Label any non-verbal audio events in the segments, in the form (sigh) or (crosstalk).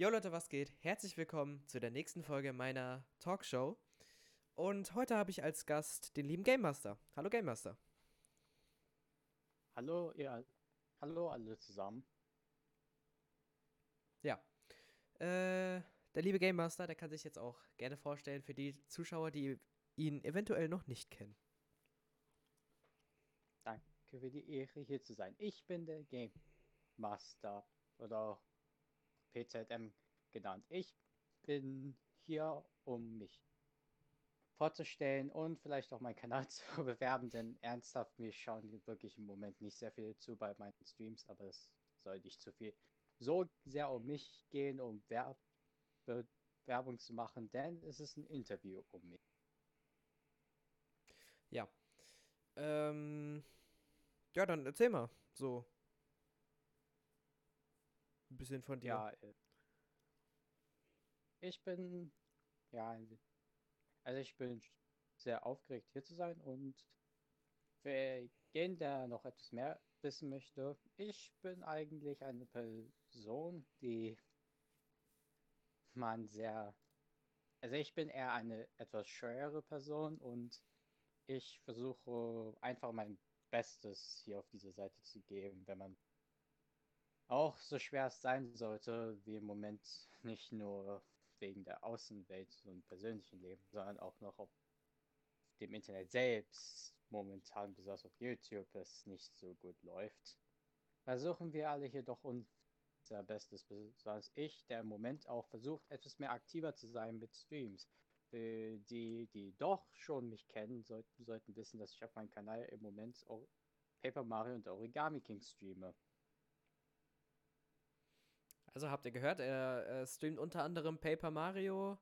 Jo Leute, was geht? Herzlich willkommen zu der nächsten Folge meiner Talkshow. Und heute habe ich als Gast den lieben Game Master. Hallo Game Master. Hallo, ihr, hallo alle zusammen. Ja. Äh, der liebe Game Master, der kann sich jetzt auch gerne vorstellen für die Zuschauer, die ihn eventuell noch nicht kennen. Danke für die Ehre, hier zu sein. Ich bin der Game Master oder auch PZM genannt. Ich bin hier, um mich vorzustellen und vielleicht auch meinen Kanal (laughs) zu bewerben, denn ernsthaft, mir schauen wirklich im Moment nicht sehr viele zu bei meinen Streams, aber es soll nicht zu viel so sehr um mich gehen, um Werb Werbung zu machen, denn es ist ein Interview um mich. Ja. Ähm, ja, dann erzähl mal so. Ein bisschen von dir. Ja, äh, ich bin, ja, also ich bin sehr aufgeregt hier zu sein und für jeden, der noch etwas mehr wissen möchte, ich bin eigentlich eine Person, die man sehr, also ich bin eher eine etwas scheuere Person und ich versuche einfach mein Bestes hier auf dieser Seite zu geben, wenn man auch so schwer es sein sollte, wie im Moment nicht nur wegen der Außenwelt und persönlichen Leben, sondern auch noch auf dem Internet selbst momentan, besonders auf YouTube, es nicht so gut läuft. Versuchen wir alle hier doch unser Bestes, besonders ich, der im Moment auch versucht, etwas mehr aktiver zu sein mit Streams. Für die, die doch schon mich kennen, sollten, sollten wissen, dass ich auf meinem Kanal im Moment Paper Mario und Origami King streame. Also habt ihr gehört, er, streamt unter anderem Paper Mario,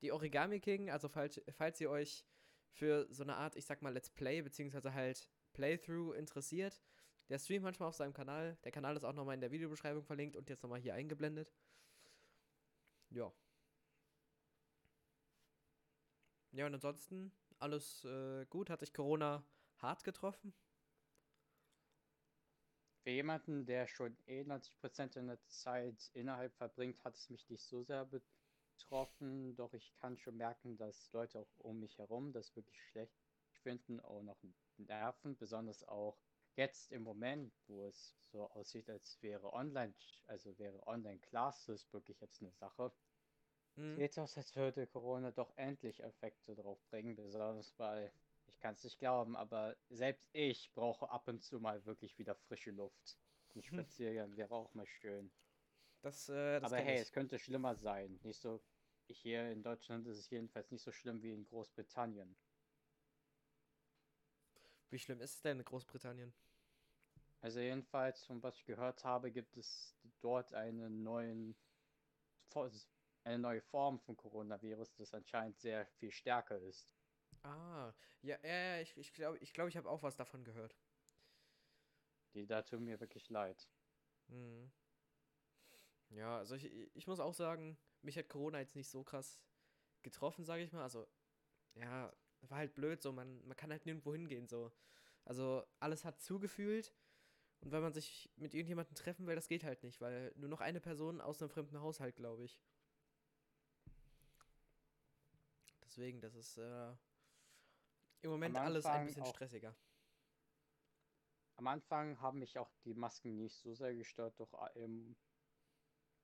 die Origami King. Also falls, falls ihr euch für so eine Art, ich sag mal, Let's Play, beziehungsweise halt Playthrough interessiert, der streamt manchmal auf seinem Kanal. Der Kanal ist auch nochmal in der Videobeschreibung verlinkt und jetzt nochmal hier eingeblendet. Ja. Ja, und ansonsten alles äh, gut. Hat sich Corona hart getroffen? Für jemanden, der schon eh 90% der Zeit innerhalb verbringt, hat es mich nicht so sehr betroffen. Doch ich kann schon merken, dass Leute auch um mich herum das wirklich schlecht finden, auch noch nerven, besonders auch jetzt im Moment, wo es so aussieht, als wäre online, also wäre Online-Classes wirklich jetzt eine Sache. Mhm. Sieht aus, als würde Corona doch endlich Effekte drauf bringen, besonders weil ich kann es nicht glauben, aber selbst ich brauche ab und zu mal wirklich wieder frische Luft. Ein Spaziergang wäre auch mal schön. Das, äh, das aber hey, ich. es könnte schlimmer sein. Nicht so. Hier in Deutschland ist es jedenfalls nicht so schlimm wie in Großbritannien. Wie schlimm ist es denn in Großbritannien? Also jedenfalls, von was ich gehört habe, gibt es dort einen neuen, eine neue Form von Coronavirus, das anscheinend sehr viel stärker ist. Ah, ja, ja, ich, ich glaube, ich, glaub, ich habe auch was davon gehört. Die da tun mir wirklich leid. Hm. Ja, also ich, ich muss auch sagen, mich hat Corona jetzt nicht so krass getroffen, sage ich mal. Also, ja, war halt blöd so, man, man kann halt nirgendwo hingehen so. Also, alles hat zugefühlt. Und wenn man sich mit irgendjemandem treffen will, das geht halt nicht, weil nur noch eine Person aus einem fremden Haushalt, glaube ich. Deswegen, das ist äh, im Moment alles ein bisschen auch, stressiger. Am Anfang haben mich auch die Masken nicht so sehr gestört, doch, ähm,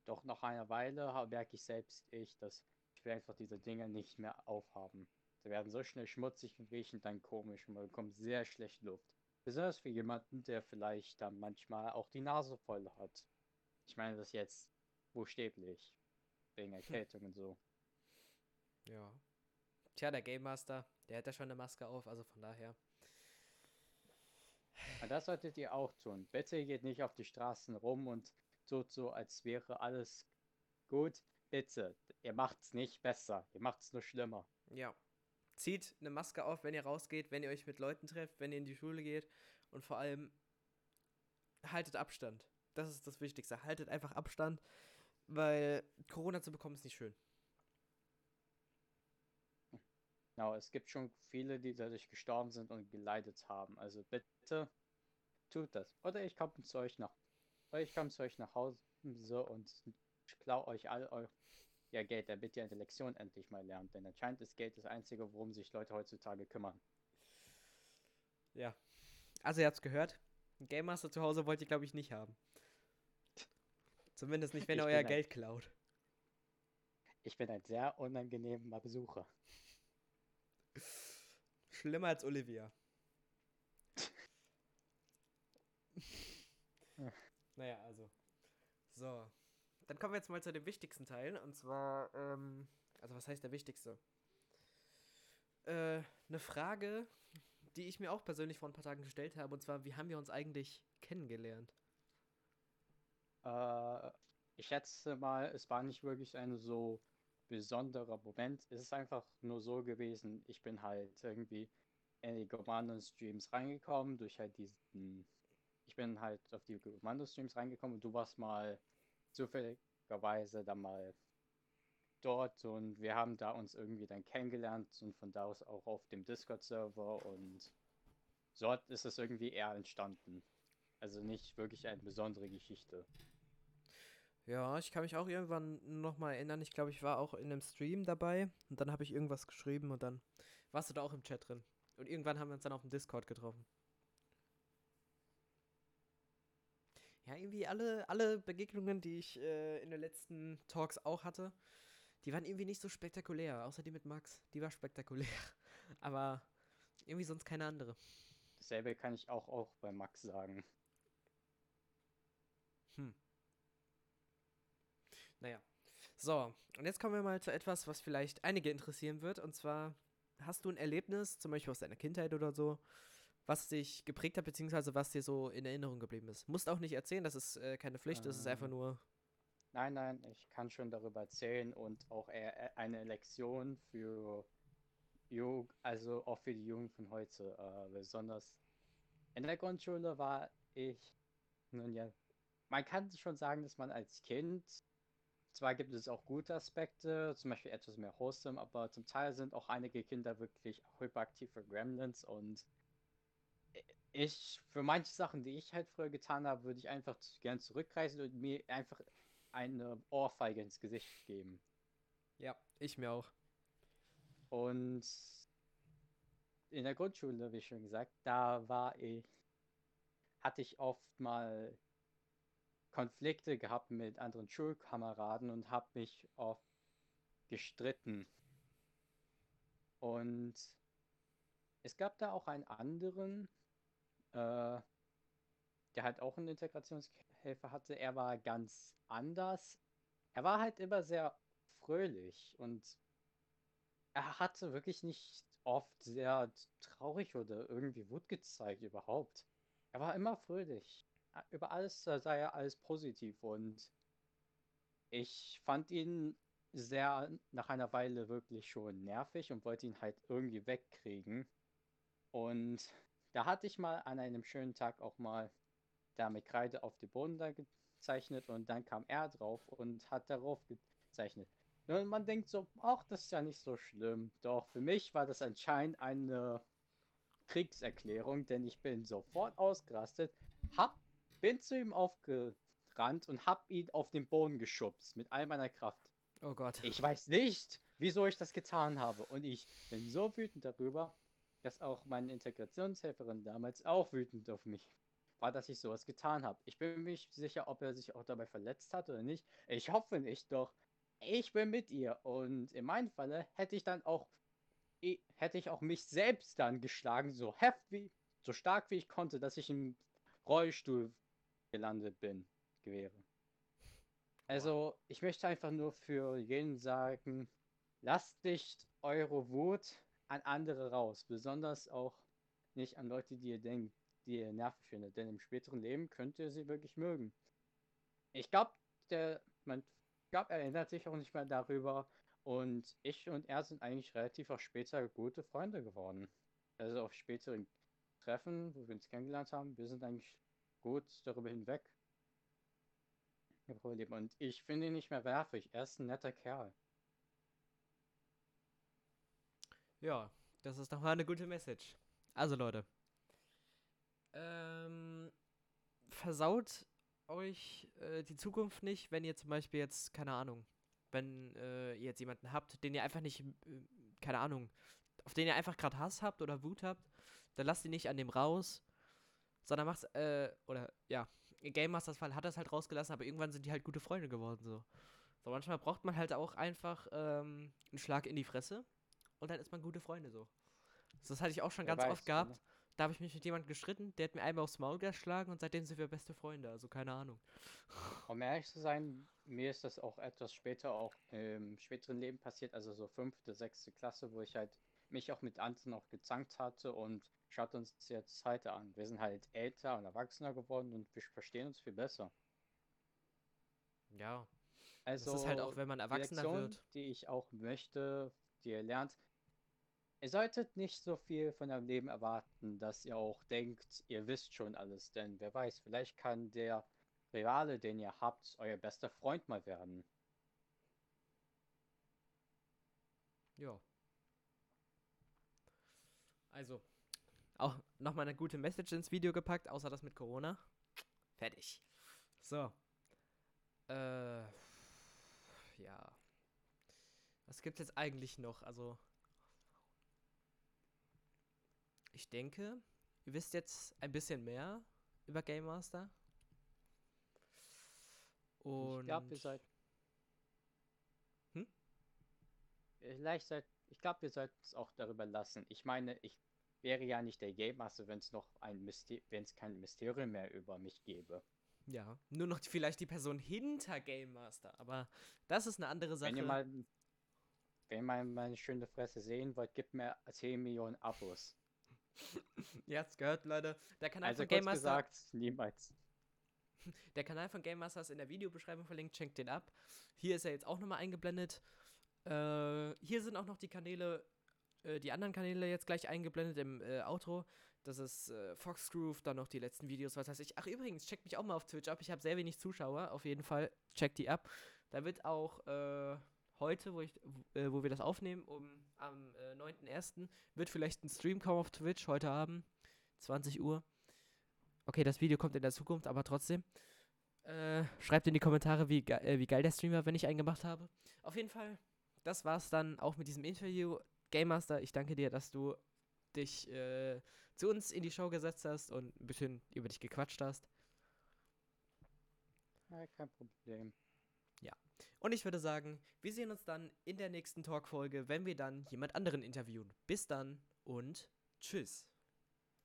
doch nach einer Weile merke ich selbst ich, dass ich will einfach diese Dinge nicht mehr aufhaben. Sie werden so schnell schmutzig und riechen dann komisch und man bekommt sehr schlecht Luft. Besonders für jemanden, der vielleicht dann manchmal auch die Nase voll hat. Ich meine das jetzt buchstäblich. Wegen (laughs) Erkältung und so. Ja. Tja, der Game Master, der hat ja schon eine Maske auf, also von daher. Das solltet ihr auch tun. Bitte geht nicht auf die Straßen rum und tut so, als wäre alles gut. Bitte, ihr macht's nicht besser, ihr macht's nur schlimmer. Ja. Zieht eine Maske auf, wenn ihr rausgeht, wenn ihr euch mit Leuten trefft, wenn ihr in die Schule geht und vor allem haltet Abstand. Das ist das Wichtigste. Haltet einfach Abstand, weil Corona zu bekommen ist nicht schön. Genau, es gibt schon viele, die dadurch gestorben sind und geleidet haben. Also bitte tut das. Oder ich komme zu euch nach, oder ich komme zu euch nach Hause und klau euch all euer ja, Geld, damit ihr eine Lektion endlich mal lernt. Denn anscheinend ist Geld das Einzige, worum sich Leute heutzutage kümmern. Ja. Also ihr habt's gehört. Ein Game Master zu Hause wollt ihr, glaube ich, nicht haben. Zumindest nicht, wenn er euer ein- Geld klaut. Ich bin ein sehr unangenehmer Besucher. Schlimmer als Olivia. (laughs) naja, also. So. Dann kommen wir jetzt mal zu dem wichtigsten Teil. Und zwar, ähm, also was heißt der wichtigste? Äh, eine Frage, die ich mir auch persönlich vor ein paar Tagen gestellt habe. Und zwar, wie haben wir uns eigentlich kennengelernt? Äh, ich schätze mal, es war nicht wirklich ein so besonderer Moment. Es ist einfach nur so gewesen, ich bin halt irgendwie in die Commando-Streams reingekommen, durch halt diesen. Ich bin halt auf die Commando-Streams reingekommen und du warst mal zufälligerweise dann mal dort und wir haben da uns irgendwie dann kennengelernt und von da aus auch auf dem Discord-Server und dort ist es irgendwie eher entstanden. Also nicht wirklich eine besondere Geschichte. Ja, ich kann mich auch irgendwann nochmal erinnern. Ich glaube, ich war auch in einem Stream dabei und dann habe ich irgendwas geschrieben und dann warst du da auch im Chat drin. Und irgendwann haben wir uns dann auf dem Discord getroffen. Ja, irgendwie alle, alle Begegnungen, die ich äh, in den letzten Talks auch hatte, die waren irgendwie nicht so spektakulär. Außer die mit Max. Die war spektakulär. (laughs) Aber irgendwie sonst keine andere. Dasselbe kann ich auch, auch bei Max sagen. Hm. Naja. So, und jetzt kommen wir mal zu etwas, was vielleicht einige interessieren wird. Und zwar, hast du ein Erlebnis, zum Beispiel aus deiner Kindheit oder so, was dich geprägt hat, beziehungsweise was dir so in Erinnerung geblieben ist? Musst auch nicht erzählen, das ist äh, keine Pflicht, das ist einfach Ähm. nur. Nein, nein, ich kann schon darüber erzählen und auch eher eine Lektion für Jugend, also auch für die Jugend von heute. Äh, besonders in der Grundschule war ich, nun ja, man kann schon sagen, dass man als Kind, zwar gibt es auch gute Aspekte, zum Beispiel etwas mehr wholesome, aber zum Teil sind auch einige Kinder wirklich hyperaktive Gremlins und ich, für manche Sachen, die ich halt früher getan habe, würde ich einfach gern zurückreisen und mir einfach eine Ohrfeige ins Gesicht geben. Ja, ich mir auch. Und in der Grundschule, wie schon gesagt, da war ich, hatte ich oft mal Konflikte gehabt mit anderen Schulkameraden und habe mich oft gestritten. Und es gab da auch einen anderen, äh, der halt auch einen Integrationshelfer hatte. Er war ganz anders. Er war halt immer sehr fröhlich und er hatte wirklich nicht oft sehr traurig oder irgendwie Wut gezeigt überhaupt. Er war immer fröhlich. Über alles sah er alles positiv und ich fand ihn sehr nach einer Weile wirklich schon nervig und wollte ihn halt irgendwie wegkriegen. Und da hatte ich mal an einem schönen Tag auch mal da mit Kreide auf den Boden da gezeichnet und dann kam er drauf und hat darauf gezeichnet. Und man denkt so, ach, das ist ja nicht so schlimm. Doch für mich war das anscheinend eine Kriegserklärung, denn ich bin sofort ausgerastet, hab, bin zu ihm aufgerannt und hab ihn auf den Boden geschubst mit all meiner Kraft. Oh Gott. Ich weiß nicht, wieso ich das getan habe. Und ich bin so wütend darüber, dass auch meine Integrationshelferin damals auch wütend auf mich war, dass ich sowas getan habe. Ich bin mir nicht sicher, ob er sich auch dabei verletzt hat oder nicht. Ich hoffe nicht, doch ich bin mit ihr. Und in meinem Falle hätte ich dann auch, hätte ich auch mich selbst dann geschlagen, so heft wie, so stark wie ich konnte, dass ich im Rollstuhl gelandet bin, wäre. Also, ich möchte einfach nur für jeden sagen, lasst nicht eure Wut an andere raus. Besonders auch nicht an Leute, die ihr denkt, die ihr nervig findet. Denn im späteren Leben könnt ihr sie wirklich mögen. Ich glaube, der, man glaub, er erinnert sich auch nicht mehr darüber. Und ich und er sind eigentlich relativ auch später gute Freunde geworden. Also auf späteren Treffen, wo wir uns kennengelernt haben, wir sind eigentlich gut darüber hinweg. Problem. Und ich finde ihn nicht mehr werfig. Er ist ein netter Kerl. Ja, das ist doch mal eine gute Message. Also Leute, ähm, versaut euch äh, die Zukunft nicht, wenn ihr zum Beispiel jetzt, keine Ahnung, wenn äh, ihr jetzt jemanden habt, den ihr einfach nicht, äh, keine Ahnung, auf den ihr einfach gerade Hass habt oder Wut habt, dann lasst ihn nicht an dem raus, sondern macht's, äh, oder ja, Game Masters Fall hat es halt rausgelassen, aber irgendwann sind die halt gute Freunde geworden, so. So, manchmal braucht man halt auch einfach ähm, einen Schlag in die Fresse und dann ist man gute Freunde, so. Das hatte ich auch schon Wer ganz weiß, oft gehabt. genau. Da habe ich mich mit jemandem gestritten, der hat mir einmal aufs Maul geschlagen und seitdem sind wir beste Freunde, also keine Ahnung. Um ehrlich zu sein, mir ist das auch etwas später auch im späteren Leben passiert, also so fünfte, sechste Klasse, wo ich halt mich auch mit anderen auch gezankt hatte und schaut uns jetzt heute an. Wir sind halt älter und erwachsener geworden und wir verstehen uns viel besser. Ja, Also das ist halt auch, wenn man die erwachsener Lektion, wird. die ich auch möchte, die ihr lernt, ihr solltet nicht so viel von eurem Leben erwarten, dass ihr auch denkt, ihr wisst schon alles, denn wer weiß, vielleicht kann der Rivale, den ihr habt, euer bester Freund mal werden. Ja. Also, auch nochmal eine gute Message ins Video gepackt, außer das mit Corona. Fertig. So. Äh. Ja. Was gibt's jetzt eigentlich noch? Also. Ich denke, ihr wisst jetzt ein bisschen mehr über Game Master. Und. ich glaube, ihr seid. Hm? Vielleicht seid. Ich glaube, ihr sollt es auch darüber lassen. Ich meine, ich wäre ja nicht der Game Master, wenn es noch ein wenn es kein Mysterium mehr über mich gäbe. Ja, nur noch vielleicht die Person hinter Game Master, aber das ist eine andere Sache. Wenn ihr mal, wenn ihr mal meine schöne Fresse sehen wollt, gebt mir 10 Millionen Abos. (laughs) Ihr habt's gehört, Leute. Der Kanal Also von Game Master, gesagt, niemals. der Kanal von Game Master ist in der Videobeschreibung verlinkt, checkt den ab. Hier ist er jetzt auch nochmal eingeblendet. Äh, hier sind auch noch die Kanäle, äh, die anderen Kanäle jetzt gleich eingeblendet im äh, Outro. Das ist äh, Foxgroove, dann noch die letzten Videos, was weiß ich. Ach übrigens, checkt mich auch mal auf Twitch ab. Ich habe sehr wenig Zuschauer, auf jeden Fall. Checkt die ab. Da wird auch äh, heute, wo, ich, äh, wo wir das aufnehmen, um am äh, 9.1., wird vielleicht ein Stream kommen auf Twitch heute Abend, 20 Uhr. Okay, das Video kommt in der Zukunft, aber trotzdem. Äh, schreibt in die Kommentare, wie, ge äh, wie geil der Stream war, wenn ich einen gemacht habe. Auf jeden Fall, das war's dann auch mit diesem Interview. Game Master, ich danke dir, dass du dich äh, zu uns in die Show gesetzt hast und ein bisschen über dich gequatscht hast. Ja, kein Problem. Und ich würde sagen, wir sehen uns dann in der nächsten Talk-Folge, wenn wir dann jemand anderen interviewen. Bis dann und tschüss.